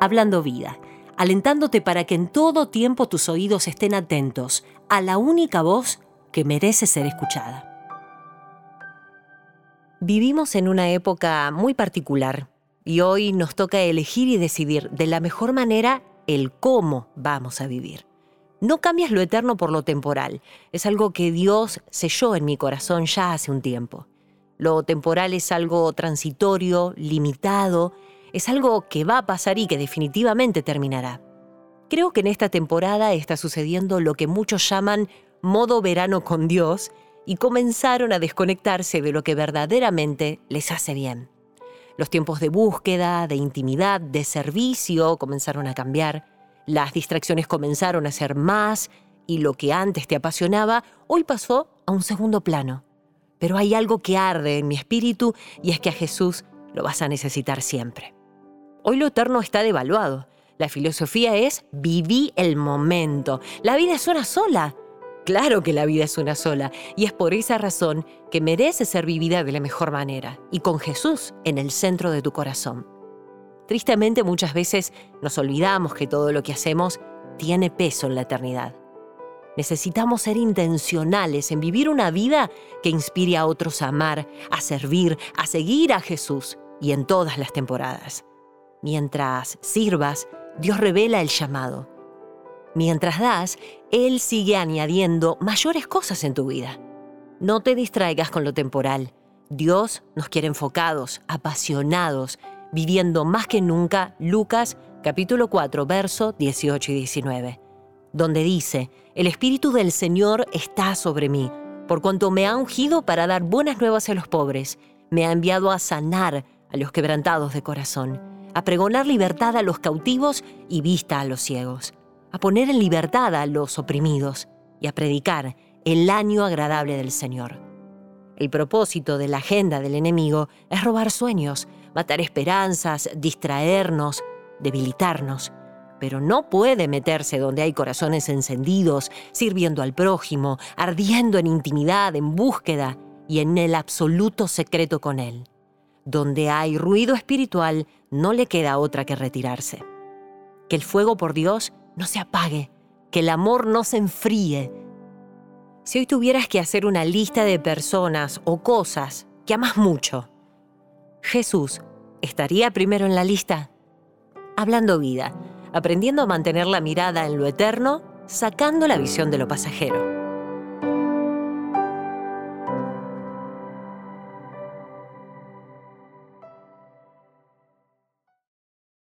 Hablando Vida, alentándote para que en todo tiempo tus oídos estén atentos a la única voz que merece ser escuchada. Vivimos en una época muy particular y hoy nos toca elegir y decidir de la mejor manera el cómo vamos a vivir. No cambias lo eterno por lo temporal. Es algo que Dios selló en mi corazón ya hace un tiempo. Lo temporal es algo transitorio, limitado, es algo que va a pasar y que definitivamente terminará. Creo que en esta temporada está sucediendo lo que muchos llaman modo verano con Dios y comenzaron a desconectarse de lo que verdaderamente les hace bien. Los tiempos de búsqueda, de intimidad, de servicio comenzaron a cambiar, las distracciones comenzaron a ser más y lo que antes te apasionaba hoy pasó a un segundo plano. Pero hay algo que arde en mi espíritu y es que a Jesús lo vas a necesitar siempre. Hoy lo eterno está devaluado. La filosofía es viví el momento. La vida es una sola. Claro que la vida es una sola y es por esa razón que merece ser vivida de la mejor manera y con Jesús en el centro de tu corazón. Tristemente muchas veces nos olvidamos que todo lo que hacemos tiene peso en la eternidad. Necesitamos ser intencionales en vivir una vida que inspire a otros a amar, a servir, a seguir a Jesús y en todas las temporadas. Mientras sirvas, Dios revela el llamado Mientras das, Él sigue añadiendo mayores cosas en tu vida. No te distraigas con lo temporal. Dios nos quiere enfocados, apasionados, viviendo más que nunca Lucas capítulo 4, verso 18 y 19, donde dice, El Espíritu del Señor está sobre mí, por cuanto me ha ungido para dar buenas nuevas a los pobres, me ha enviado a sanar a los quebrantados de corazón, a pregonar libertad a los cautivos y vista a los ciegos a poner en libertad a los oprimidos y a predicar el año agradable del Señor. El propósito de la agenda del enemigo es robar sueños, matar esperanzas, distraernos, debilitarnos, pero no puede meterse donde hay corazones encendidos, sirviendo al prójimo, ardiendo en intimidad, en búsqueda y en el absoluto secreto con Él. Donde hay ruido espiritual, no le queda otra que retirarse. Que el fuego por Dios no se apague, que el amor no se enfríe. Si hoy tuvieras que hacer una lista de personas o cosas que amas mucho, Jesús estaría primero en la lista. Hablando vida, aprendiendo a mantener la mirada en lo eterno, sacando la visión de lo pasajero.